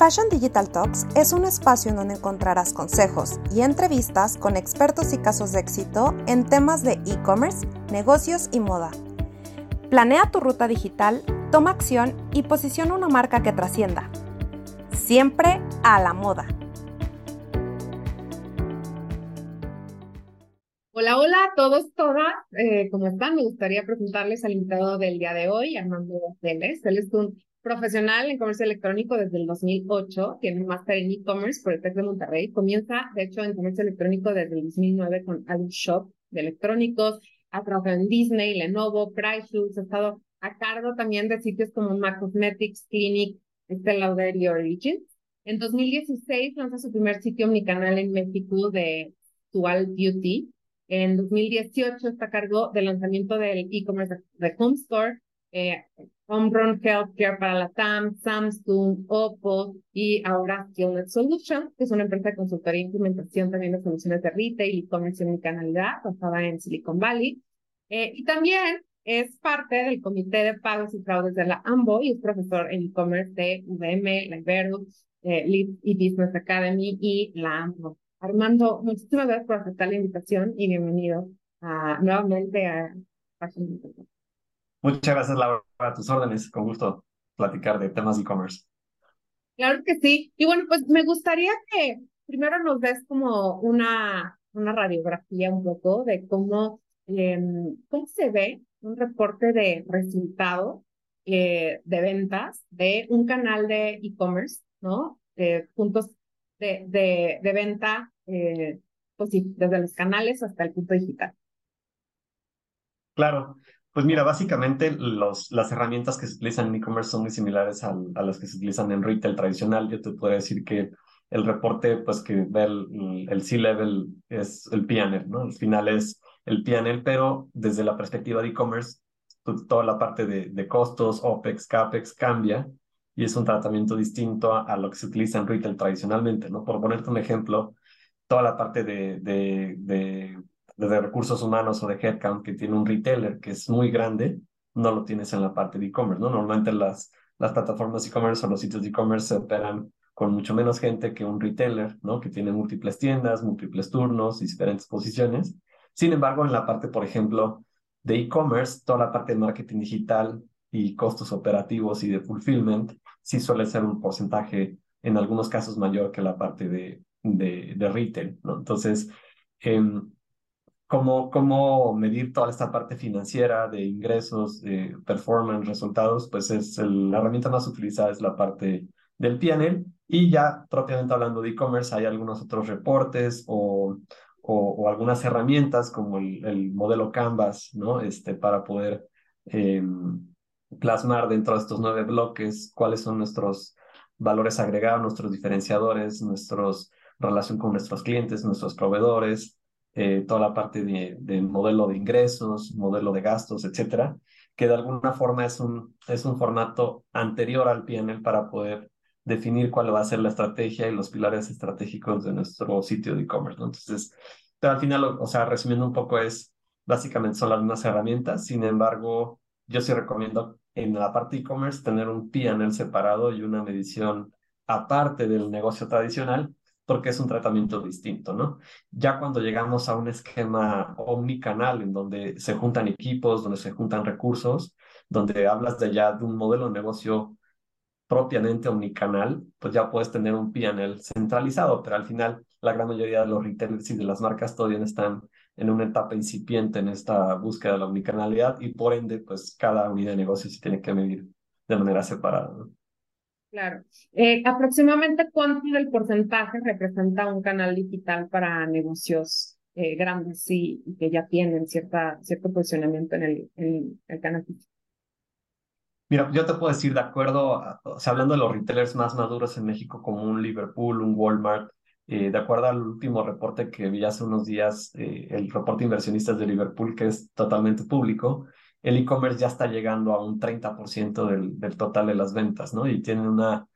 Fashion Digital Talks es un espacio en donde encontrarás consejos y entrevistas con expertos y casos de éxito en temas de e-commerce, negocios y moda. Planea tu ruta digital, toma acción y posiciona una marca que trascienda. Siempre a la moda. Hola, hola a todos, todas. Eh, ¿Cómo están? Me gustaría presentarles al invitado del día de hoy, Armando Vélez. Él es un profesional en comercio electrónico desde el 2008, tiene un máster en e-commerce por el TEC de Monterrey. Comienza, de hecho, en comercio electrónico desde el 2009 con Adult Shop de electrónicos. Ha trabajado en Disney, Lenovo, Price Shoes. Ha estado a cargo también de sitios como Mac Cosmetics, Clinic, Estée Lauder y Origins. En 2016 lanza su primer sitio omnicanal en México de Dual Beauty. En 2018 está a cargo del lanzamiento del e-commerce de Home Store, eh, Homegrown Healthcare para la TAM, Samsung, Oppo y ahora Skillnet Solutions, que es una empresa de consultoría e implementación también de soluciones de retail y comercio en canalidad basada en Silicon Valley. Eh, y también es parte del Comité de Pagos y Fraudes de la AMBO y es profesor en e-commerce de VM, la Ibero, eh, Lead y Business Academy y la AMBO. Armando, muchísimas gracias por aceptar la invitación y bienvenido nuevamente a Fashion Muchas gracias, Laura, a tus órdenes. Con gusto platicar de temas de e-commerce. Claro que sí. Y bueno, pues me gustaría que primero nos des como una, una radiografía un poco de cómo, em, cómo se ve un reporte de resultado eh, de ventas de un canal de e-commerce, ¿no? De puntos de, de, de venta, eh, pues sí, desde los canales hasta el punto digital. Claro, pues mira, básicamente los, las herramientas que se utilizan en e-commerce son muy similares a, las que se utilizan en retail tradicional. Yo te puedo decir que el reporte, pues que ve el, el C-Level es el PNL, ¿no? Al final es el PNL, pero desde la perspectiva de e-commerce, pues, toda la parte de, de, costos, OPEX, CAPEX cambia y es un tratamiento distinto a, a, lo que se utiliza en retail tradicionalmente, ¿no? Por ponerte un ejemplo, toda la parte de, de, de de recursos humanos o de headcount que tiene un retailer que es muy grande, no lo tienes en la parte de e-commerce, ¿no? Normalmente las, las plataformas e-commerce o los sitios de e-commerce se operan con mucho menos gente que un retailer, ¿no? Que tiene múltiples tiendas, múltiples turnos, diferentes posiciones. Sin embargo, en la parte, por ejemplo, de e-commerce, toda la parte de marketing digital y costos operativos y de fulfillment, sí suele ser un porcentaje, en algunos casos, mayor que la parte de, de, de retail, ¿no? Entonces, eh, cómo, cómo medir toda esta parte financiera de ingresos, de performance, resultados, pues es la herramienta más utilizada es la parte del PNL y ya propiamente hablando de e-commerce hay algunos otros reportes o, o, algunas herramientas como el, el, modelo Canvas, ¿no? Este, para poder em, plasmar dentro de estos nueve bloques cuáles son nuestros valores agregados, nuestros diferenciadores, nuestros relación con nuestros clientes, nuestros proveedores, eh, toda la parte de, modelo de ingresos, modelo de gastos, etcétera, que de alguna forma es un, es un formato anterior al PNL para poder definir cuál va a ser la estrategia y los pilares estratégicos de nuestro sitio de e-commerce. Entonces, pero al final, o sea, resumiendo un poco, es básicamente son las mismas herramientas, sin embargo, yo sí recomiendo en la parte e-commerce tener un PNL separado y una medición aparte del negocio tradicional porque es un tratamiento distinto, ¿no? Ya cuando llegamos a un esquema omnicanal en donde se juntan equipos, donde se juntan recursos, donde hablas de ya de un modelo de negocio propiamente omnicanal, pues ya puedes tener un PNL centralizado, pero al final la gran mayoría de los retailers y de las marcas todavía están en una etapa incipiente en esta búsqueda de la omnicanalidad y por ende, pues cada unidad de negocio se tiene que medir de manera separada. ¿no? Claro. Eh, aproximadamente cuánto del porcentaje representa un canal digital para negocios eh, grandes y, que ya tienen cierta, cierto posicionamiento en el, el canal digital. Mira, yo te puedo decir, de acuerdo, o sea, hablando de los retailers más maduros en México, como un Liverpool, un Walmart, eh, de acuerdo al último reporte que vi hace unos días, el reporte de inversionistas de Liverpool, que es totalmente público, el e-commerce ya está llegando a un 30% del, del, total de las ventas, ¿no? Y tiene una,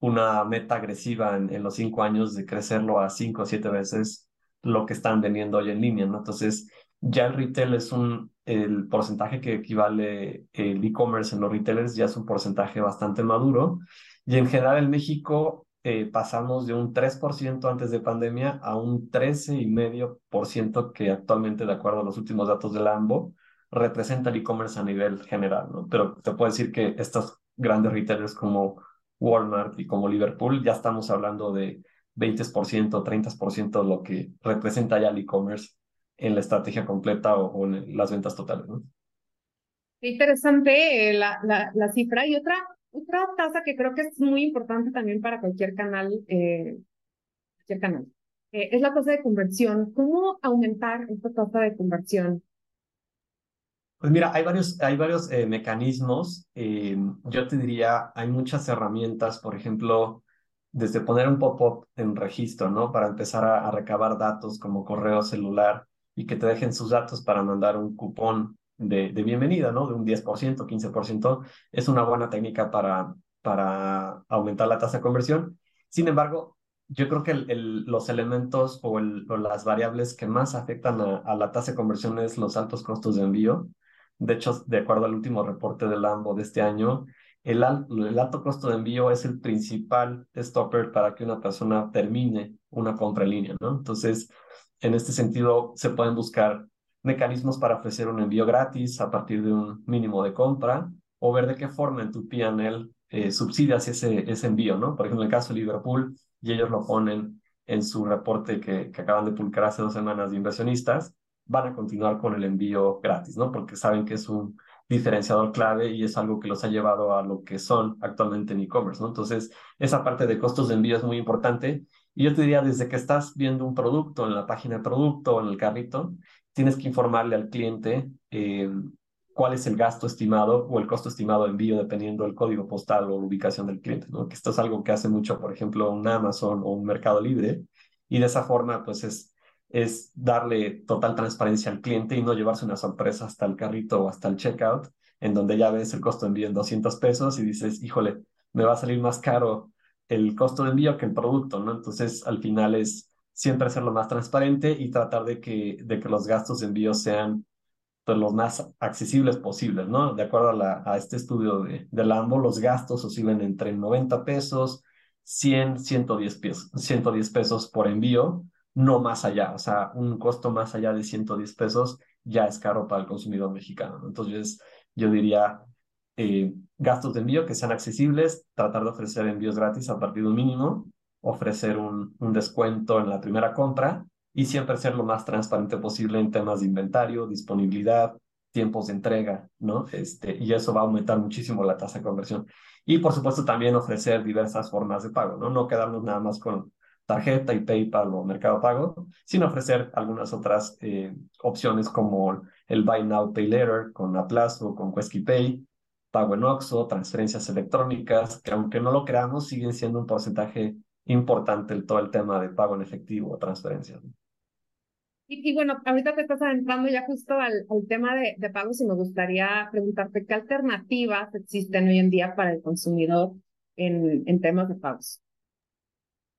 una meta agresiva en, los cinco años de crecerlo a cinco o siete veces lo que están vendiendo hoy en línea, ¿no? Entonces, ya el retail es un, el porcentaje que equivale el e-commerce en los retailers ya es un porcentaje bastante maduro. Y en general en México, eh, pasamos de un 3% antes de pandemia a un 13,5% que actualmente, de acuerdo a los últimos datos de la AMBO, representa el e-commerce a nivel general, ¿no? Pero te puedo decir que estos grandes retailers como Walmart y como Liverpool ya estamos hablando de 20%, 30% de lo que representa ya el e-commerce en la estrategia completa o, en las ventas totales, ¿no? Interesante eh, la, la, la, cifra. Y otra, otra tasa que creo que es muy importante también para cualquier canal, eh, cualquier canal, eh, es la tasa de conversión. ¿Cómo aumentar esta tasa de conversión? Pues mira, hay varios, hay varios mecanismos. yo te diría, hay muchas herramientas, por ejemplo, desde poner un pop-up en registro, ¿no? Para empezar a, recabar datos como correo celular y que te dejen sus datos para mandar un cupón de, bienvenida, ¿no? De un 10%, 15%, es una buena técnica para, para aumentar la tasa de conversión. Sin embargo, yo creo que los elementos o, el, o, las variables que más afectan a, a, la tasa de conversión es los altos costos de envío. De hecho, de acuerdo al último reporte del AMBO de este año, el, alto costo de envío es el principal stopper para que una persona termine una compra en línea, ¿no? Entonces, en este sentido, se pueden buscar mecanismos para ofrecer un envío gratis a partir de un mínimo de compra o ver de qué forma en tu PNL eh, subsidias ese, ese envío, ¿no? Por ejemplo, en el caso de Liverpool, y ellos lo ponen en su reporte que, que acaban de publicar hace dos semanas de inversionistas, van a continuar con el envío gratis, ¿no? Porque saben que es un diferenciador clave y es algo que los ha llevado a lo que son actualmente en e-commerce, ¿no? Entonces, esa parte de costos de envío es muy importante. Y yo te diría, desde que estás viendo un producto en la página de producto o en el carrito, tienes que informarle al cliente eh, cuál es el gasto estimado o el costo estimado de envío dependiendo del código postal o la ubicación del cliente, ¿no? Que esto es algo que hace mucho, por ejemplo, un Amazon o un Mercado Libre. Y de esa forma, pues es es darle total transparencia al cliente y no llevarse una sorpresa hasta el carrito o hasta el checkout, en donde ya ves el costo de envío en 200 pesos y dices, híjole, me va a salir más caro el costo de envío que el producto, ¿no? Entonces, al final es siempre hacerlo más transparente y tratar de que, de que los gastos de envío sean pues, los más accesibles posibles, ¿no? De acuerdo a, este estudio de, de Lambo, los gastos oscilan entre 90 pesos, 100, 110 pesos, 110 pesos por envío, no más allá, o sea, un costo más allá de 110 pesos ya es caro para el consumidor mexicano. Entonces, yo diría eh, gastos de envío que sean accesibles, tratar de ofrecer envíos gratis a partir de un mínimo, ofrecer un, un descuento en la primera compra y siempre ser lo más transparente posible en temas de inventario, disponibilidad, tiempos de entrega, ¿no? Este, y eso va a aumentar muchísimo la tasa de conversión. Y por supuesto también ofrecer diversas formas de pago, ¿no? No quedarnos nada más con tarjeta y PayPal o Mercado Pago, sin ofrecer algunas otras eh, opciones como el Buy Now, Pay Later con Aplazo, con Quesky Pay, pago en Oxo, transferencias electrónicas, que aunque no lo creamos, siguen siendo un porcentaje importante el, todo el tema de pago en efectivo o transferencias. Y, bueno, ahorita te estás adentrando ya justo al, tema de, de, pagos y me gustaría preguntarte qué alternativas existen hoy en día para el consumidor en, en temas de pagos.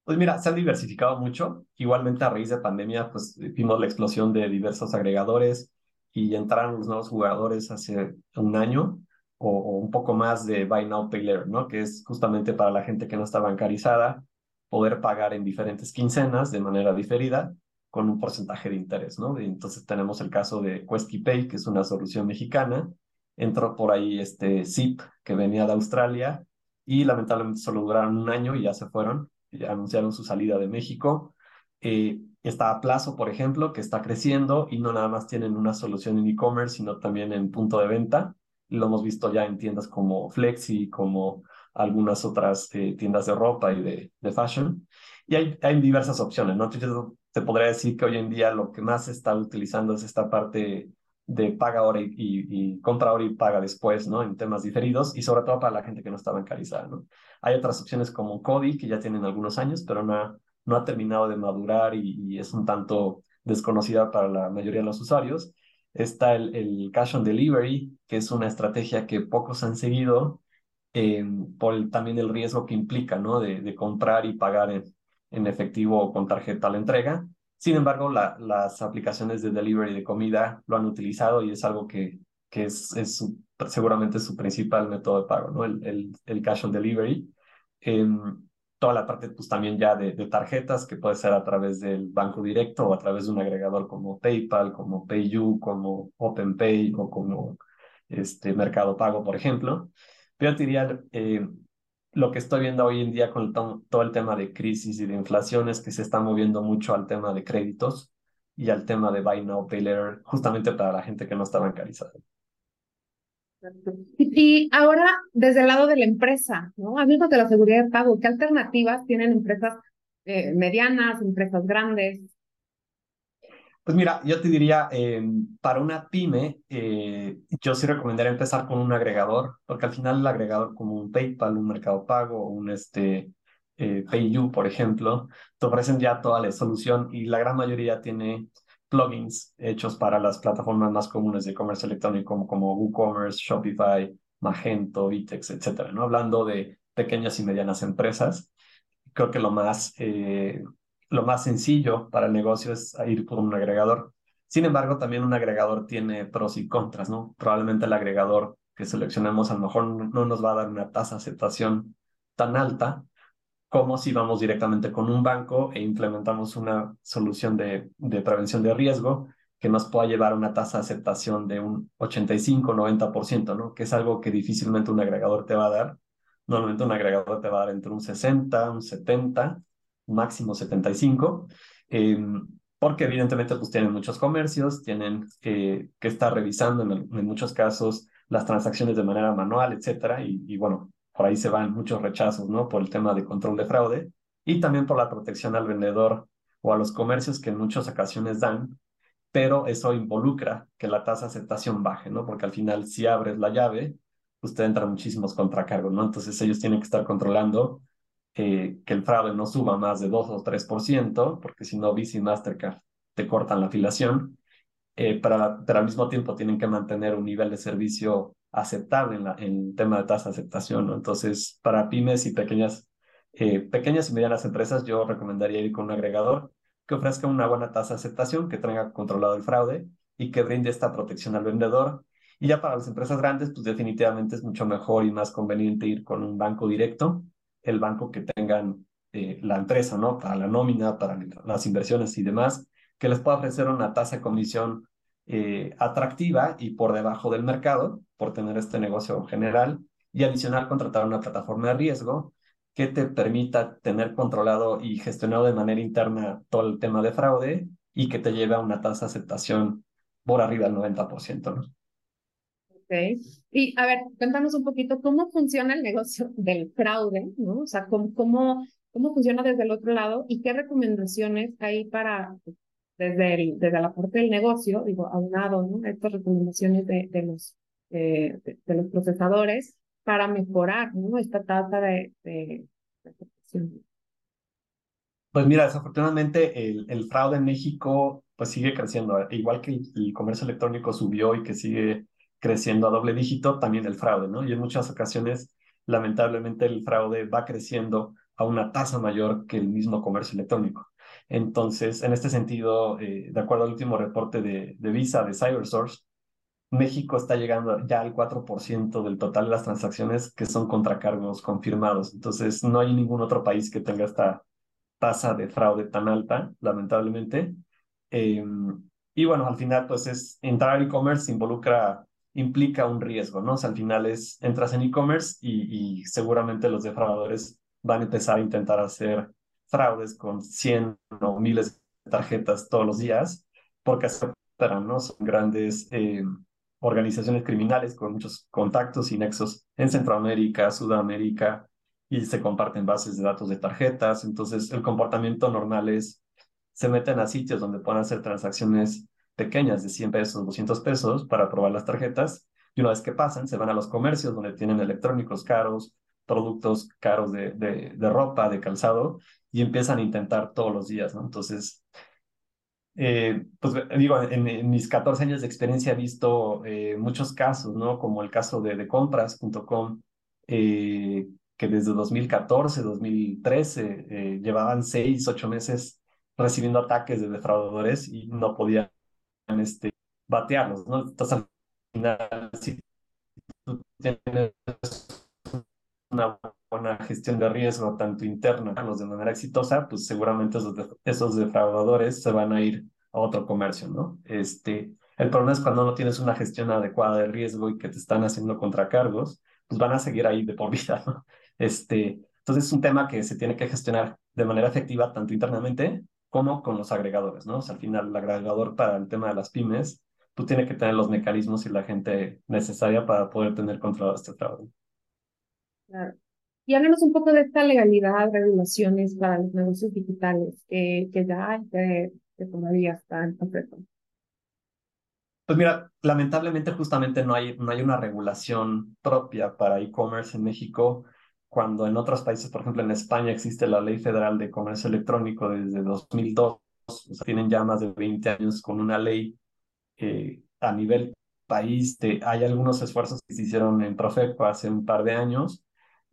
Pues mira, se han diversificado mucho. Igualmente a raíz de pandemia, pues vimos la explosión de diversos agregadores y entraron los nuevos jugadores hace un año o, un poco más de Buy Now Pay Later, ¿no? Que es justamente para la gente que no está bancarizada poder pagar en diferentes quincenas de manera diferida con un porcentaje de interés, ¿no? entonces tenemos el caso de Quesky Pay, que es una solución mexicana. Entró por ahí este Zip, que venía de Australia, y lamentablemente solo duraron un año y ya se fueron anunciaron su salida de México. Eh, está a plazo, por ejemplo, que está creciendo y no nada más tienen una solución en e-commerce, sino también en punto de venta. Lo hemos visto ya en tiendas como Flexi, como algunas otras eh, tiendas de ropa y de, de fashion. Y hay, hay, diversas opciones, ¿no? Yo te podría decir que hoy en día lo que más se está utilizando es esta parte de paga ahora y, y, compra ahora y paga después, ¿no? En temas diferidos y sobre todo para la gente que no está bancarizada, ¿no? Hay otras opciones como Cody, que ya tienen algunos años, pero no ha, no ha terminado de madurar y, es un tanto desconocida para la mayoría de los usuarios. Está el, el Cash on Delivery, que es una estrategia que pocos han seguido eh, por también el riesgo que implica, ¿no? De, de comprar y pagar en, en efectivo o con tarjeta a la entrega sin embargo, la, las aplicaciones de delivery de comida lo han utilizado y es algo que, que es, es seguramente su principal método de pago, ¿no? El, el, cash on delivery. Eh, toda la parte pues también ya de, tarjetas que puede ser a través del banco directo o a través de un agregador como PayPal, como PayU, como OpenPay o como este Mercado Pago, por ejemplo. Pero diría, eh, lo que estoy viendo hoy en día con todo el tema de crisis y de inflación es que se está moviendo mucho al tema de créditos y al tema de Buy Now, Pay Later, justamente para la gente que no está bancarizada. Y ahora, desde el lado de la empresa, ¿no? Hablando de la seguridad de pago, ¿qué alternativas tienen empresas eh, medianas, empresas grandes? Pues mira, yo te diría, eh, para una pyme, eh, yo sí recomendaría empezar con un agregador, porque al final el agregador como un PayPal, un Mercado Pago, un este, eh, PayU, por ejemplo, te ofrecen ya toda la solución y la gran mayoría tiene plugins hechos para las plataformas más comunes de comercio electrónico como, como WooCommerce, Shopify, Magento, Vitex, etcétera, ¿no? Hablando de pequeñas y medianas empresas, creo que lo más lo más sencillo para el negocio es ir por un agregador. Sin embargo, también un agregador tiene pros y contras, ¿no? Probablemente el agregador que seleccionemos a lo mejor no nos va a dar una tasa de aceptación tan alta como si vamos directamente con un banco e implementamos una solución de, de prevención de riesgo que nos pueda llevar a una tasa de aceptación de un 85-90%, ¿no? Que es algo que difícilmente un agregador te va a dar. Normalmente un agregador te va a dar entre un 60, un 70 máximo 75, em, porque evidentemente pues tienen muchos comercios, tienen que, estar revisando en, muchos casos las transacciones de manera manual, etcétera, y, y, bueno, por ahí se van muchos rechazos, ¿no? Por el tema de control de fraude y también por la protección al vendedor o a los comercios que en muchas ocasiones dan, pero eso involucra que la tasa de aceptación baje, ¿no? Porque al final si abres la llave, usted pues, entra muchísimos contracargos, ¿no? Entonces ellos tienen que estar controlando que el fraude no suba más de 2 o 3%, porque si no Visa y Mastercard te cortan la afiliación, eh, pero, pero, al mismo tiempo tienen que mantener un nivel de servicio aceptable en, la, en el tema de tasa de aceptación. ¿no? Entonces, para pymes y pequeñas, eh, pequeñas y medianas empresas, yo recomendaría ir con un agregador que ofrezca una buena tasa de aceptación, que tenga controlado el fraude y que brinde esta protección al vendedor. Y ya para las empresas grandes, pues definitivamente es mucho mejor y más conveniente ir con un banco directo, el banco que tengan eh, la empresa, ¿no? Para la nómina, para las inversiones y demás, que les pueda ofrecer una tasa de comisión eh, atractiva y por debajo del mercado, por tener este negocio general, y adicional contratar una plataforma de riesgo que te permita tener controlado y gestionado de manera interna todo el tema de fraude y que te lleve a una tasa de aceptación por arriba del 90%, ¿no? Y a ver, cuéntanos un poquito cómo funciona el negocio del fraude, ¿no? O sea, cómo, cómo, cómo funciona desde el otro lado y qué recomendaciones hay para, desde, el, desde la parte del negocio, digo, aunado, ¿no? Estas recomendaciones de, de los, de, los procesadores para mejorar, ¿no? Esta tasa de, de, Pues mira, desafortunadamente el, el, fraude en México pues sigue creciendo, igual que el comercio electrónico subió y que sigue creciendo a doble dígito, también el fraude, ¿no? Y en muchas ocasiones, lamentablemente, el fraude va creciendo a una tasa mayor que el mismo comercio electrónico. Entonces, en este sentido, eh, de acuerdo al último reporte de, de Visa, de CyberSource, México está llegando ya al 4% del total de las transacciones que son contracargos confirmados. Entonces, no hay ningún otro país que tenga esta tasa de fraude tan alta, lamentablemente. Eh, y bueno, al final, pues es entrar al e-commerce involucra implica un riesgo, ¿no? O sea, al final es, entras en e-commerce y, seguramente los defraudadores van a empezar a intentar hacer fraudes con 100 o miles de tarjetas todos los días, porque aceptarán. Son grandes eh, organizaciones criminales con muchos contactos y nexos en Centroamérica, Sudamérica, y se comparten bases de datos de tarjetas. Entonces, el comportamiento normal es, se meten a sitios donde puedan hacer transacciones pequeñas de 100 pesos, 200 pesos para probar las tarjetas y una vez que pasan se van a los comercios donde tienen electrónicos caros, productos caros de, de, de ropa, de calzado y empiezan a intentar todos los días, ¿no? Entonces, eh, pues digo, en, mis 14 años de experiencia he visto eh, muchos casos, ¿no? Como el caso de, de compras.com, eh, que desde 2014, 2013 eh, llevaban 6, 8 meses recibiendo ataques de defraudadores y no podían este, batearlos, ¿no? Entonces al final, si tú tienes una una gestión de riesgo tanto interna los de manera exitosa, pues seguramente esos, esos defraudadores se van a ir a otro comercio, ¿no? Este, el problema es cuando no tienes una gestión adecuada de riesgo y que te están haciendo contracargos, pues van a seguir ahí de por vida, ¿no? Este, entonces es un tema que se tiene que gestionar de manera efectiva tanto internamente como con los agregadores, ¿no? O sea, al final el agregador para el tema de las pymes, tú tienes que tener los mecanismos y la gente necesaria para poder tener controlado este fraude. Claro. Y háblanos un poco de esta legalidad, regulaciones para los negocios digitales que, que ya hay, que, que todavía están en concreto. Pues mira, lamentablemente justamente no hay, no hay una regulación propia para e-commerce en México, cuando en otros países, por ejemplo en España, existe la Ley Federal de Comercio Electrónico desde 2002, o sea, tienen ya más de 20 años con una ley eh, a nivel país. De, hay algunos esfuerzos que se hicieron en Profeco hace un par de años,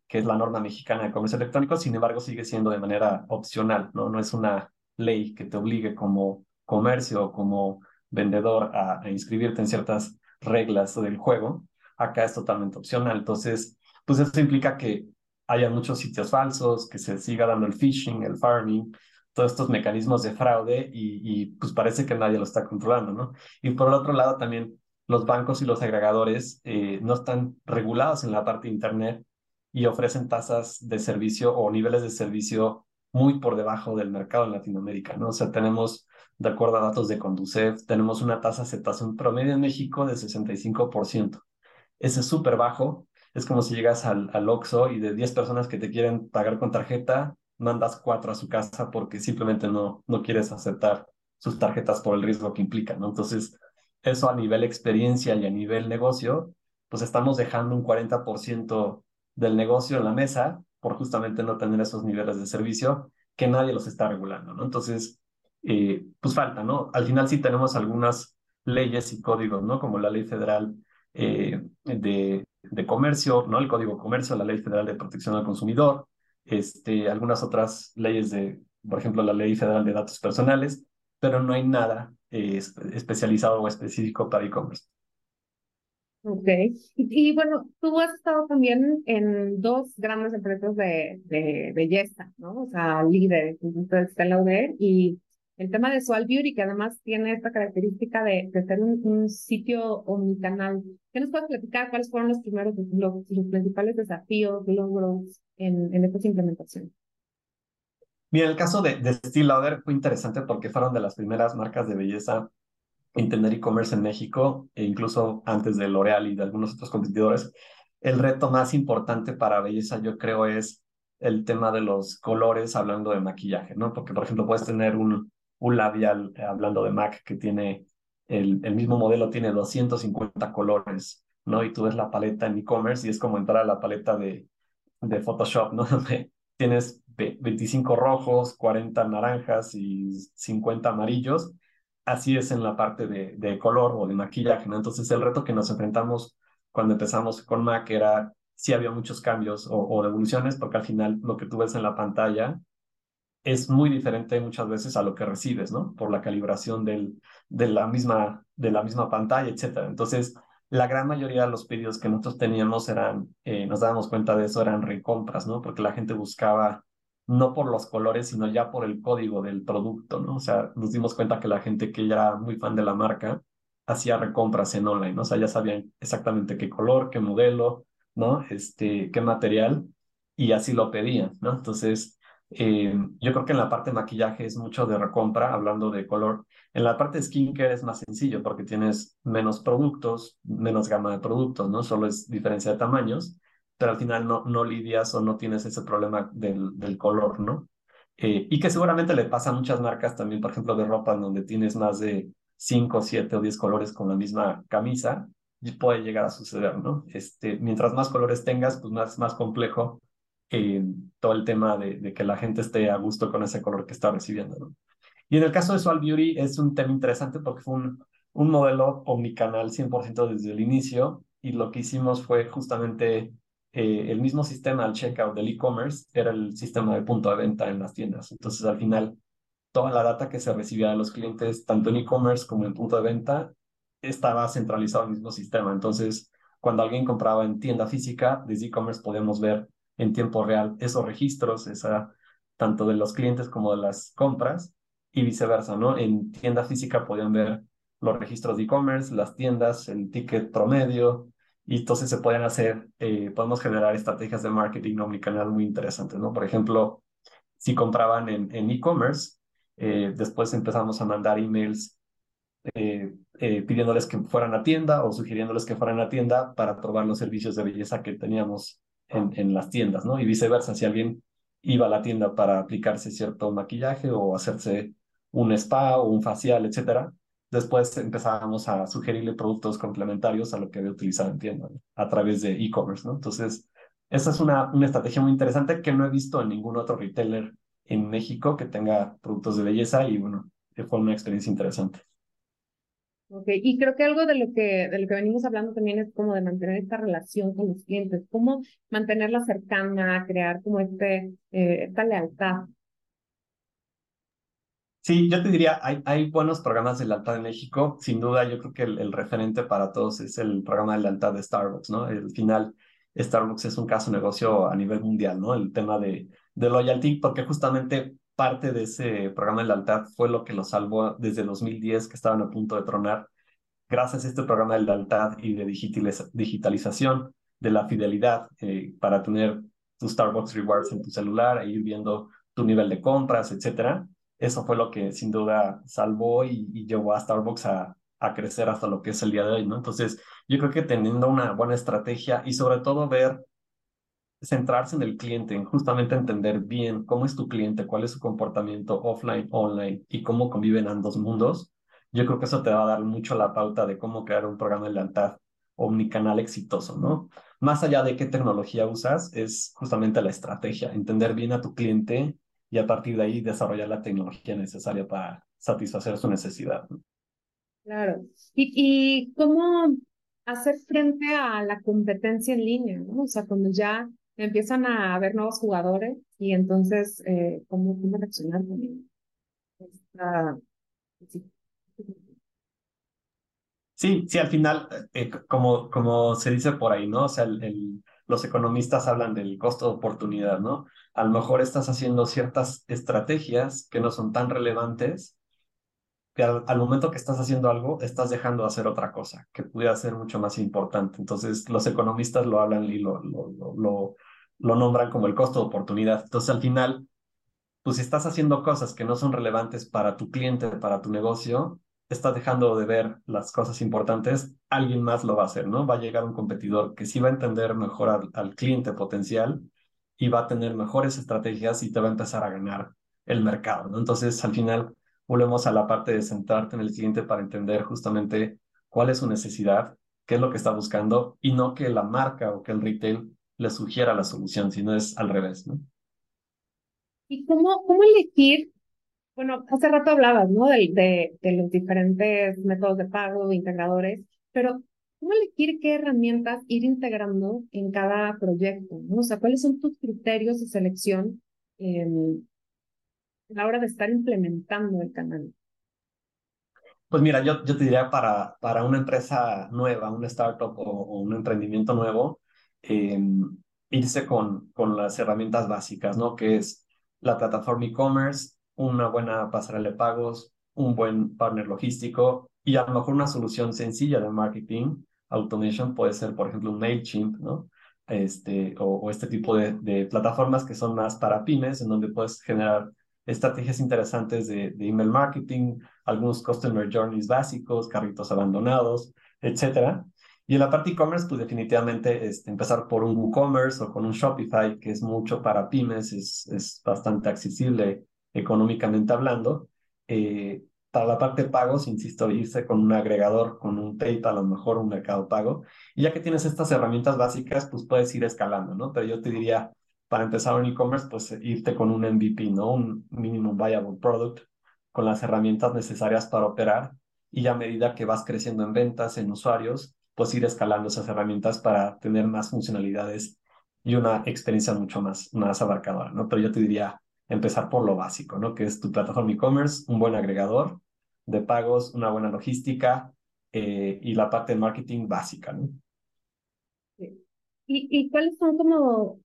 que es la norma mexicana de comercio electrónico, sin embargo sigue siendo de manera opcional, ¿no? No es una ley que te obligue como comercio o como vendedor a, inscribirte en ciertas reglas del juego, acá es totalmente opcional. Entonces, pues eso implica que haya muchos sitios falsos, que se siga dando el phishing, el farming, todos estos mecanismos de fraude y, pues parece que nadie lo está controlando, ¿no? Y por el otro lado también los bancos y los agregadores eh, no están regulados en la parte de Internet y ofrecen tasas de servicio o niveles de servicio muy por debajo del mercado en Latinoamérica, ¿no? O sea, tenemos de acuerdo a datos de Conducef, tenemos una tasa de aceptación promedio en México de 65%. Ese es súper bajo. Es como si llegas al, al Oxxo y de 10 personas que te quieren pagar con tarjeta, mandas 4 a su casa porque simplemente no, no quieres aceptar sus tarjetas por el riesgo que implica, ¿no? Entonces, eso a nivel experiencia y a nivel negocio, pues estamos dejando un 40% del negocio en la mesa por justamente no tener esos niveles de servicio que nadie los está regulando, ¿no? Entonces, eh, pues falta, ¿no? Al final sí tenemos algunas leyes y códigos, ¿no? Como la Ley Federal eh, de, de, Comercio, ¿no? El Código Comercio, la Ley Federal de Protección al Consumidor, este, algunas otras leyes de, por ejemplo, la Ley Federal de Datos Personales, pero no hay nada eh, especializado o específico para e-commerce. Ok. Y, bueno, tú has estado también en dos grandes empresas de, de belleza, ¿no? O sea, líderes, entonces Lauder y el tema de Soal Beauty, que además tiene esta característica de, de ser un, sitio omnicanal. ¿Qué nos puedes platicar? ¿Cuáles fueron los primeros, los, principales desafíos, logros en, en estas implementaciones? Mira, el caso de, de Steel Lauder fue interesante porque fueron de las primeras marcas de belleza en tener e-commerce en México, e incluso antes de L'Oreal y de algunos otros competidores. El reto más importante para belleza, yo creo, es el tema de los colores hablando de maquillaje, ¿no? Porque, por ejemplo, puedes tener un, un labial, eh, hablando de MAC, que tiene el, mismo modelo, tiene 250 colores, ¿no? Y tú ves la paleta en e-commerce y es como entrar a la paleta de, de Photoshop, ¿no? Donde tienes 25 rojos, 40 naranjas y 50 amarillos. Así es en la parte de, de color o de maquillaje, ¿no? Entonces el reto que nos enfrentamos cuando empezamos con MAC era si había muchos cambios o, o evoluciones, porque al final lo que tú ves en la pantalla es muy diferente muchas veces a lo que recibes, ¿no? Por la calibración de, la misma, de la misma pantalla, etcétera. Entonces, la gran mayoría de los pedidos que nosotros teníamos eran, eh, nos dábamos cuenta de eso, eran recompras, ¿no? Porque la gente buscaba no por los colores, sino ya por el código del producto, ¿no? O sea, nos dimos cuenta que la gente que ya era muy fan de la marca hacía recompras en online, ¿no? O sea, ya sabían exactamente qué color, qué modelo, ¿no? Este, qué material, y así lo pedían, ¿no? Entonces, eh, yo creo que en la parte de maquillaje es mucho de recompra, hablando de color. En la parte de skincare es más sencillo porque tienes menos productos, menos gama de productos, ¿no? Solo es diferencia de tamaños, pero al final no, no lidias o no tienes ese problema del, del color, ¿no? Eh, y que seguramente le pasa a muchas marcas también, por ejemplo, de ropa, donde tienes más de 5, 7 o 10 colores con la misma camisa, y puede llegar a suceder, ¿no? Este, mientras más colores tengas, pues más, más complejo todo el tema de, que la gente esté a gusto con ese color que está recibiendo. Y en el caso de Sual Beauty es un tema interesante porque fue un, un modelo omnicanal 100% desde el inicio y lo que hicimos fue justamente eh, el mismo sistema al checkout del e-commerce era el sistema de punto de venta en las tiendas. Entonces al final toda la data que se recibía de los clientes, tanto en e-commerce como en punto de venta, estaba centralizado en el mismo sistema. Entonces, cuando alguien compraba en tienda física, desde e-commerce podemos ver en tiempo real esos registros, esa, tanto de los clientes como de las compras y viceversa, ¿no? En tienda física podían ver los registros de e-commerce, las tiendas, el ticket promedio, y entonces se pueden hacer, eh, podemos generar estrategias de marketing omnicanal muy interesantes, ¿no? Por ejemplo, si compraban en e-commerce, eh, después empezamos a mandar emails eh, pidiéndoles que fueran a tienda o sugiriéndoles que fueran a tienda para probar los servicios de belleza que teníamos en, en las tiendas, ¿no? Y viceversa, si alguien iba a la tienda para aplicarse cierto maquillaje o hacerse un spa o un facial, etcétera, después empezábamos a sugerirle productos complementarios a lo que había utilizado en tienda a través de e-commerce, ¿no? Entonces, esa es una, una estrategia muy interesante que no he visto en ningún otro retailer en México que tenga productos de belleza y bueno, fue una experiencia interesante. Ok, y creo que algo de lo que, de lo que venimos hablando también es como de mantener esta relación con los clientes, cómo mantenerla cercana, crear como este, eh, esta lealtad Sí, yo te diría, hay, hay buenos programas de lealtad en México. Sin duda, yo creo que el, referente para todos es el programa de lealtad de Starbucks, ¿no? Al final, Starbucks es un caso negocio a nivel mundial, ¿no? El tema de, de loyalty, porque justamente parte de ese programa de lealtad fue lo que lo salvó desde 2010, que estaban a punto de tronar. Gracias a este programa de lealtad y de digitalización de la fidelidad eh, para tener tu Starbucks Rewards en tu celular e ir viendo tu nivel de compras, etcétera eso fue lo que sin duda salvó y, llevó a Starbucks a, a, crecer hasta lo que es el día de hoy, ¿no? Entonces, yo creo que teniendo una buena estrategia y sobre todo ver, centrarse en el cliente, en justamente entender bien cómo es tu cliente, cuál es su comportamiento offline, online y cómo conviven ambos mundos, yo creo que eso te va a dar mucho la pauta de cómo crear un programa de lealtad omnicanal exitoso, ¿no? Más allá de qué tecnología usas, es justamente la estrategia, entender bien a tu cliente y a partir de ahí desarrollar la tecnología necesaria para satisfacer su necesidad. Claro. ¿Y, y cómo hacer frente a la competencia en línea? ¿no? O sea, cuando ya empiezan a haber nuevos jugadores y entonces, eh, ¿cómo, cómo reaccionar con esta... Sí, sí, al final, eh, como, como se dice por ahí, ¿no? O sea, el, los economistas hablan del costo de oportunidad, ¿no? A lo mejor estás haciendo ciertas estrategias que no son tan relevantes, que al, momento que estás haciendo algo, estás dejando de hacer otra cosa, que pudiera ser mucho más importante. Entonces, los economistas lo hablan y lo, lo, lo, nombran como el costo de oportunidad. Entonces, al final, pues si estás haciendo cosas que no son relevantes para tu cliente, para tu negocio, estás dejando de ver las cosas importantes, alguien más lo va a hacer, ¿no? Va a llegar un competidor que sí va a entender mejor al, cliente potencial y va a tener mejores estrategias y te va a empezar a ganar el mercado, ¿no? Entonces, al final, volvemos a la parte de sentarte en el cliente para entender justamente cuál es su necesidad, qué es lo que está buscando y no que la marca o que el retail le sugiera la solución, sino es al revés, ¿no? ¿Y cómo, cómo elegir bueno, hace rato hablabas, ¿no? De, de, de, los diferentes métodos de pago, integradores, pero ¿cómo elegir qué herramientas ir integrando en cada proyecto? ¿no? O sea, ¿cuáles son tus criterios de selección a la hora de estar implementando el canal? Pues mira, yo, yo te diría para, para una empresa nueva, una startup o, un emprendimiento nuevo, em, irse con, con las herramientas básicas, ¿no? Que es la plataforma e-commerce, una buena pasarela de pagos, un buen partner logístico y a lo mejor una solución sencilla de marketing, automation puede ser, por ejemplo, un MailChimp, ¿no? Este, o, este tipo de, de, plataformas que son más para pymes, en donde puedes generar estrategias interesantes de, de email marketing, algunos customer journeys básicos, carritos abandonados, etcétera. Y en la parte e-commerce, pues definitivamente este, empezar por un WooCommerce o con un Shopify, que es mucho para pymes, es, es bastante accesible económicamente hablando. Eh, para la parte de pagos, insisto, irse con un agregador, con un PayPal, a lo mejor un mercado pago. Y ya que tienes estas herramientas básicas, pues puedes ir escalando, ¿no? Pero yo te diría, para empezar un e-commerce, pues irte con un MVP, ¿no? Un Minimum Viable Product, con las herramientas necesarias para operar. Y a medida que vas creciendo en ventas, en usuarios, pues ir escalando esas herramientas para tener más funcionalidades y una experiencia mucho más, más abarcadora, ¿no? Pero yo te diría, empezar por lo básico, ¿no? Que es tu plataforma e-commerce, un buen agregador de pagos, una buena logística eh, y la parte de marketing básica, ¿no? ¿Y, ¿Y cuáles son como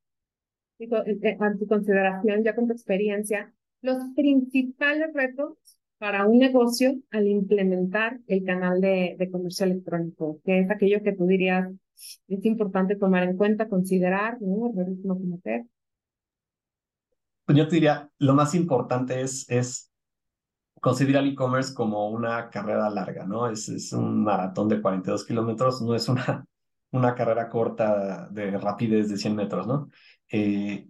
a tu consideración, ya con tu experiencia, los principales retos para un negocio al implementar el canal de, de comercio electrónico? ¿Qué es aquello que tú dirías es importante tomar en cuenta, considerar, ¿no? Errores no cometer. Pues yo te diría, lo más importante es, es considerar el e-commerce como una carrera larga, ¿no? Es, es un maratón de 42 kilómetros, no es una, una carrera corta de rapidez de 100 metros, ¿no? Eh,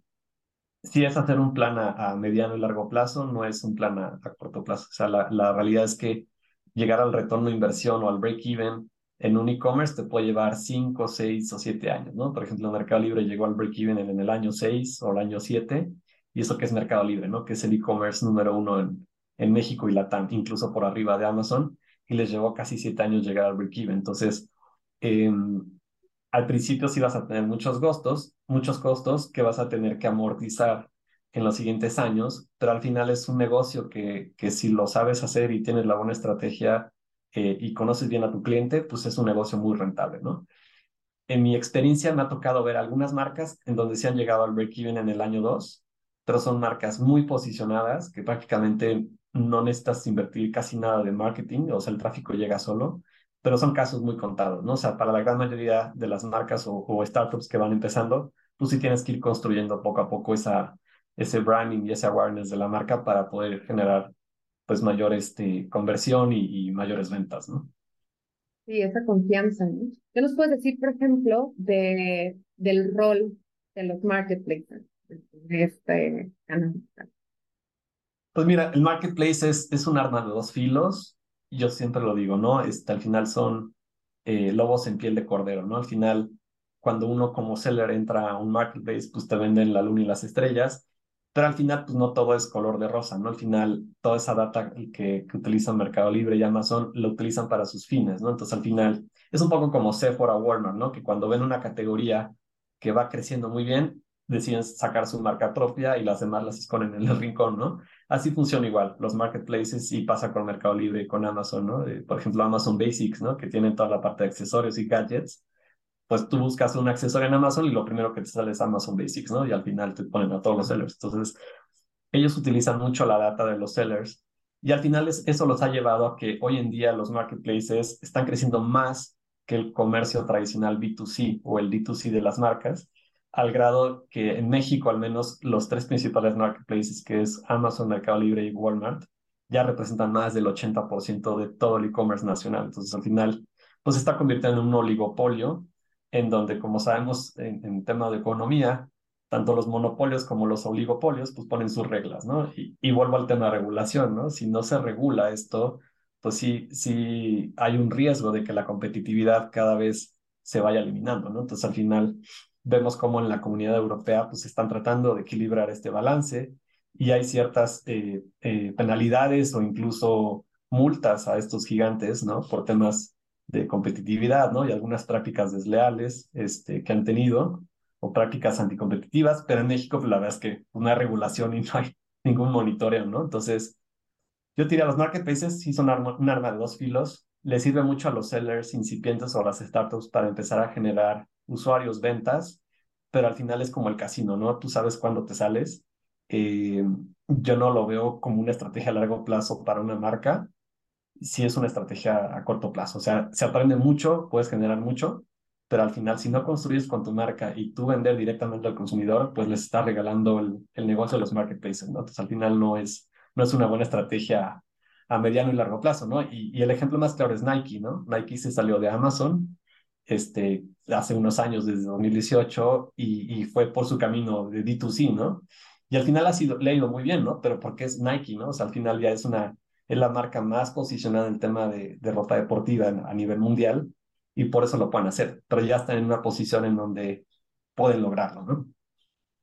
si es hacer un plan a, mediano y largo plazo, no es un plan a, corto plazo. O sea, la, la, realidad es que llegar al retorno de inversión o al break-even en un e-commerce te puede llevar 5, 6 o 7 años, ¿no? Por ejemplo, Mercado Libre llegó al break-even en, el año 6 o el año 7, y eso que es Mercado Libre, ¿no? Que es el e-commerce número uno en, en México y Latam, incluso por arriba de Amazon, y les llevó casi 7 años llegar al break-even. Entonces, eh, al principio sí vas a tener muchos costos, muchos costos que vas a tener que amortizar en los siguientes años, pero al final es un negocio que, que si lo sabes hacer y tienes la buena estrategia eh, y conoces bien a tu cliente, pues es un negocio muy rentable, ¿no? En mi experiencia me ha tocado ver algunas marcas en donde se han llegado al break-even en el año 2, pero son marcas muy posicionadas que prácticamente no necesitas invertir casi nada de marketing, o sea, el tráfico llega solo pero son casos muy contados, ¿no? O sea, para la gran mayoría de las marcas o, startups que van empezando, tú sí tienes que ir construyendo poco a poco esa, ese branding y ese awareness de la marca para poder generar pues mayor este, conversión y, mayores ventas, ¿no? Sí, esa confianza, ¿no? ¿Qué nos puedes decir, por ejemplo, de, del rol de los marketplaces de este canal? Pues mira, el marketplace es, es un arma de dos filos yo siempre lo digo, ¿no? Este, al final son eh, lobos en piel de cordero, ¿no? Al final, cuando uno como seller entra a un marketplace, pues te venden la luna y las estrellas, pero al final, pues no todo es color de rosa, ¿no? Al final, toda esa data que, que utilizan Mercado Libre y Amazon, lo utilizan para sus fines, ¿no? Entonces, al final, es un poco como Sephora Walmart, ¿no? Que cuando ven una categoría que va creciendo muy bien, deciden sacar su marca propia y las demás las esconden en el rincón, ¿no? Así funciona igual los marketplaces y pasa con Mercado Libre y con Amazon, ¿no? por ejemplo, Amazon Basics, ¿no? Que tienen toda la parte de accesorios y gadgets. Pues tú buscas un accesorio en Amazon y lo primero que te sale es Amazon Basics, ¿no? Y al final te ponen a todos los sellers. Entonces, ellos utilizan mucho la data de los sellers y al final eso los ha llevado a que hoy en día los marketplaces están creciendo más que el comercio tradicional B2C o el D2C de las marcas al grado que en México al menos los tres principales marketplaces, que es Amazon, Mercado Libre y Walmart, ya representan más del 80% de todo el e-commerce nacional. Entonces, al final, pues se está convirtiendo en un oligopolio en donde, como sabemos, en, tema de economía, tanto los monopolios como los oligopolios, pues ponen sus reglas, ¿no? Y, y, vuelvo al tema de regulación, ¿no? Si no se regula esto, pues sí, sí hay un riesgo de que la competitividad cada vez se vaya eliminando, ¿no? Entonces, al final, vemos cómo en la comunidad europea pues están tratando de equilibrar este balance y hay ciertas eh, eh, penalidades o incluso multas a estos gigantes, ¿no? Por temas de competitividad, ¿no? Y algunas prácticas desleales este, que han tenido o prácticas anticompetitivas, pero en México pues, la verdad es que una regulación y no hay ningún monitoreo, ¿no? Entonces, yo diría, los marketplaces sí son un arma de dos filos, le sirve mucho a los sellers incipientes o a las startups para empezar a generar usuarios, ventas, pero al final es como el casino, ¿no? Tú sabes cuándo te sales. Eh, yo no lo veo como una estrategia a largo plazo para una marca, sí es una estrategia a corto plazo. O sea, se aprende mucho, puedes generar mucho, pero al final, si no construyes con tu marca y tú vender directamente al consumidor, pues les estás regalando el, el negocio de los marketplaces, ¿no? Entonces, al final no es, no es una buena estrategia a mediano y largo plazo, ¿no? Y, y el ejemplo más claro es Nike, ¿no? Nike se salió de Amazon este, hace unos años, desde 2018, y, y fue por su camino de D2C, ¿no? Y al final ha sido, le ha ido muy bien, ¿no? Pero porque es Nike, ¿no? O sea, al final ya es una, es la marca más posicionada en el tema de, de deportiva a nivel mundial, y por eso lo pueden hacer, pero ya están en una posición en donde pueden lograrlo, ¿no?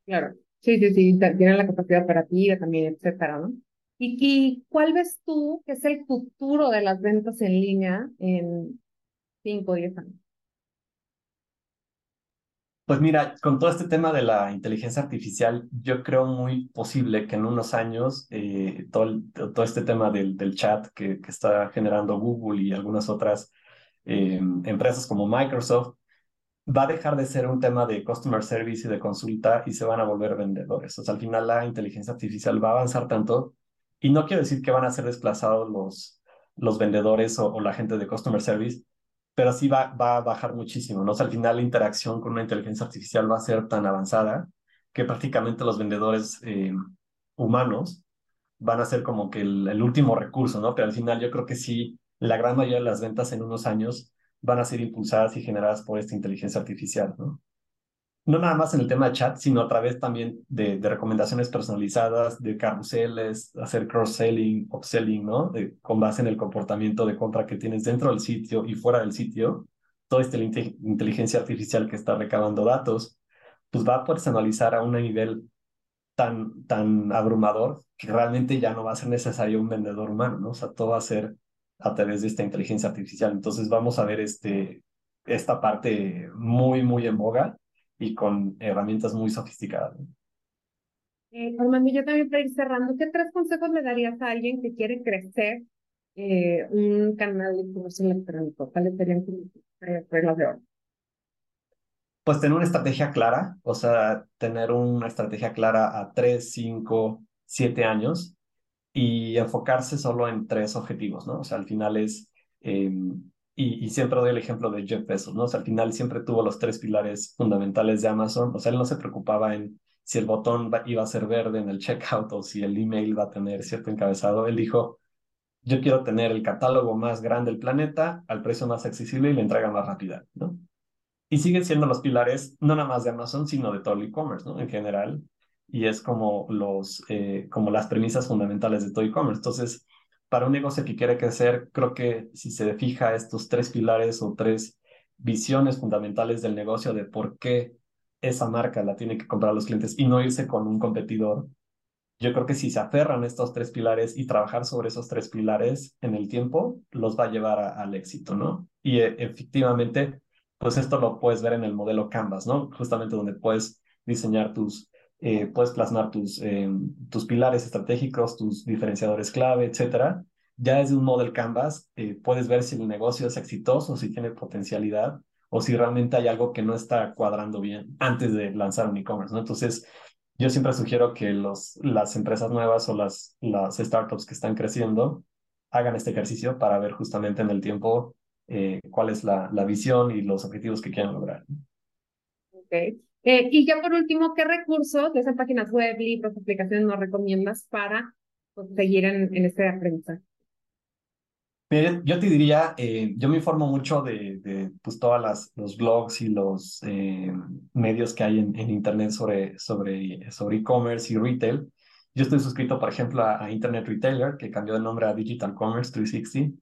Claro, sí, sí, sí, tienen la capacidad operativa también, etcétera, ¿no? ¿Y, ¿Y cuál ves tú que es el futuro de las ventas en línea en 5 o 10 años? Pues mira, con todo este tema de la inteligencia artificial, yo creo muy posible que en unos años eh, todo, este tema del, chat que, está generando Google y algunas otras eh, empresas como Microsoft, va a dejar de ser un tema de customer service y de consulta y se van a volver vendedores. O sea, al final la inteligencia artificial va a avanzar tanto y no quiero decir que van a ser desplazados los vendedores o, la gente de customer service, pero sí va, va a bajar muchísimo, ¿no? O sea, al final la interacción con una inteligencia artificial va a ser tan avanzada que prácticamente los vendedores eh, humanos van a ser como que el, el último recurso, ¿no? Pero al final yo creo que sí, la gran mayoría de las ventas en unos años van a ser impulsadas y generadas por esta inteligencia artificial, ¿no? No nada más en el tema de chat, sino a través también de, de recomendaciones personalizadas, de carruseles, hacer cross-selling, upselling, ¿no? De, con base en el comportamiento de compra que tienes dentro del sitio y fuera del sitio, toda esta inteligencia artificial que está recabando datos, pues va a personalizar a un nivel tan, tan abrumador que realmente ya no va a ser necesario un vendedor humano, ¿no? O sea, todo va a ser a través de esta inteligencia artificial. Entonces vamos a ver este, esta parte muy, muy en boga y con herramientas muy sofisticadas. Eh, Armando, yo también para ir cerrando, ¿qué tres consejos le darías a alguien que quiere crecer eh, un canal de comercio electrónico? ¿Cuáles serían tus reglas de oro? Pues tener una estrategia clara, o sea, tener una estrategia clara a tres, cinco, siete años y enfocarse solo en tres objetivos, ¿no? O sea, al final es, em, y, siempre doy el ejemplo de Jeff Bezos, ¿no? O sea, al final siempre tuvo los tres pilares fundamentales de Amazon, o sea, él no se preocupaba en si el botón iba a ser verde en el checkout o si el email va a tener cierto encabezado, él dijo, yo quiero tener el catálogo más grande del planeta al precio más accesible y la entrega más rápida, ¿no? Y siguen siendo los pilares no nada más de Amazon, sino de todo el e-commerce, ¿no? En general, y es como, los, eh, como las premisas fundamentales de todo e-commerce. Entonces, para un negocio que quiere crecer, creo que si se fija estos tres pilares o tres visiones fundamentales del negocio de por qué esa marca la tiene que comprar los clientes y no irse con un competidor, yo creo que si se aferran estos tres pilares y trabajar sobre esos tres pilares en el tiempo, los va a llevar al éxito, ¿no? Y e, efectivamente, pues esto lo puedes ver en el modelo Canvas, ¿no? Justamente donde puedes diseñar tus eh, puedes plasmar tus, eh, tus pilares estratégicos, tus diferenciadores clave, etcétera. Ya desde un model Canvas eh, puedes ver si el negocio es exitoso, si tiene potencialidad o si realmente hay algo que no está cuadrando bien antes de lanzar un e-commerce, ¿no? Entonces, yo siempre sugiero que los, las empresas nuevas o las, las startups que están creciendo hagan este ejercicio para ver justamente en el tiempo cuál es la, la visión y los objetivos que quieren lograr. Okay. Eh, y ya por último, ¿qué recursos de esas páginas web, libros, aplicaciones nos recomiendas para pues, seguir en, en este aprendizaje? Yo te diría, eh, yo me informo mucho de, de pues, todas los blogs y los eh, medios que hay en, en Internet sobre sobre sobre e-commerce y retail. Yo estoy suscrito, por ejemplo, a, Internet Retailer, que cambió de nombre a Digital Commerce 360.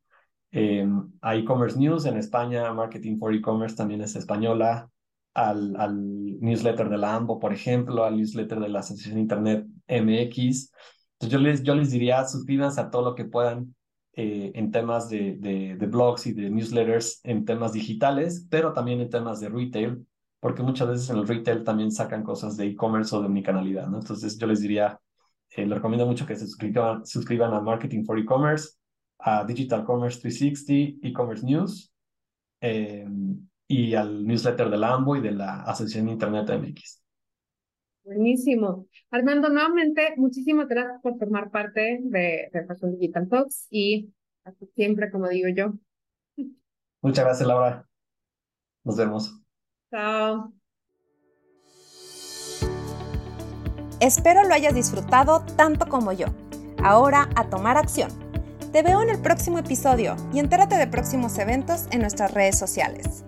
a e-commerce news en España, Marketing for E-commerce también es española al, al newsletter de la AMBO, por ejemplo, al newsletter de la Asociación Internet MX. Entonces yo les, yo les diría, suscríbanse a todo lo que puedan eh, en temas de, de, de, blogs y de newsletters, en temas digitales, pero también en temas de retail, porque muchas veces en el retail también sacan cosas de e-commerce o de omnicanalidad, ¿no? Entonces yo les diría, eh, les recomiendo mucho que se suscriban, suscriban a Marketing for E-Commerce, a Digital Commerce 360, E-Commerce News, eh, y al newsletter de la AMBO y de la Asociación Internet MX. Buenísimo. Armando, nuevamente, muchísimas gracias por formar parte de, de Fashion Digital Talks y hasta siempre, como digo yo. Muchas gracias, Laura. Nos vemos. Chao. Espero lo hayas disfrutado tanto como yo. Ahora a tomar acción. Te veo en el próximo episodio y entérate de próximos eventos en nuestras redes sociales.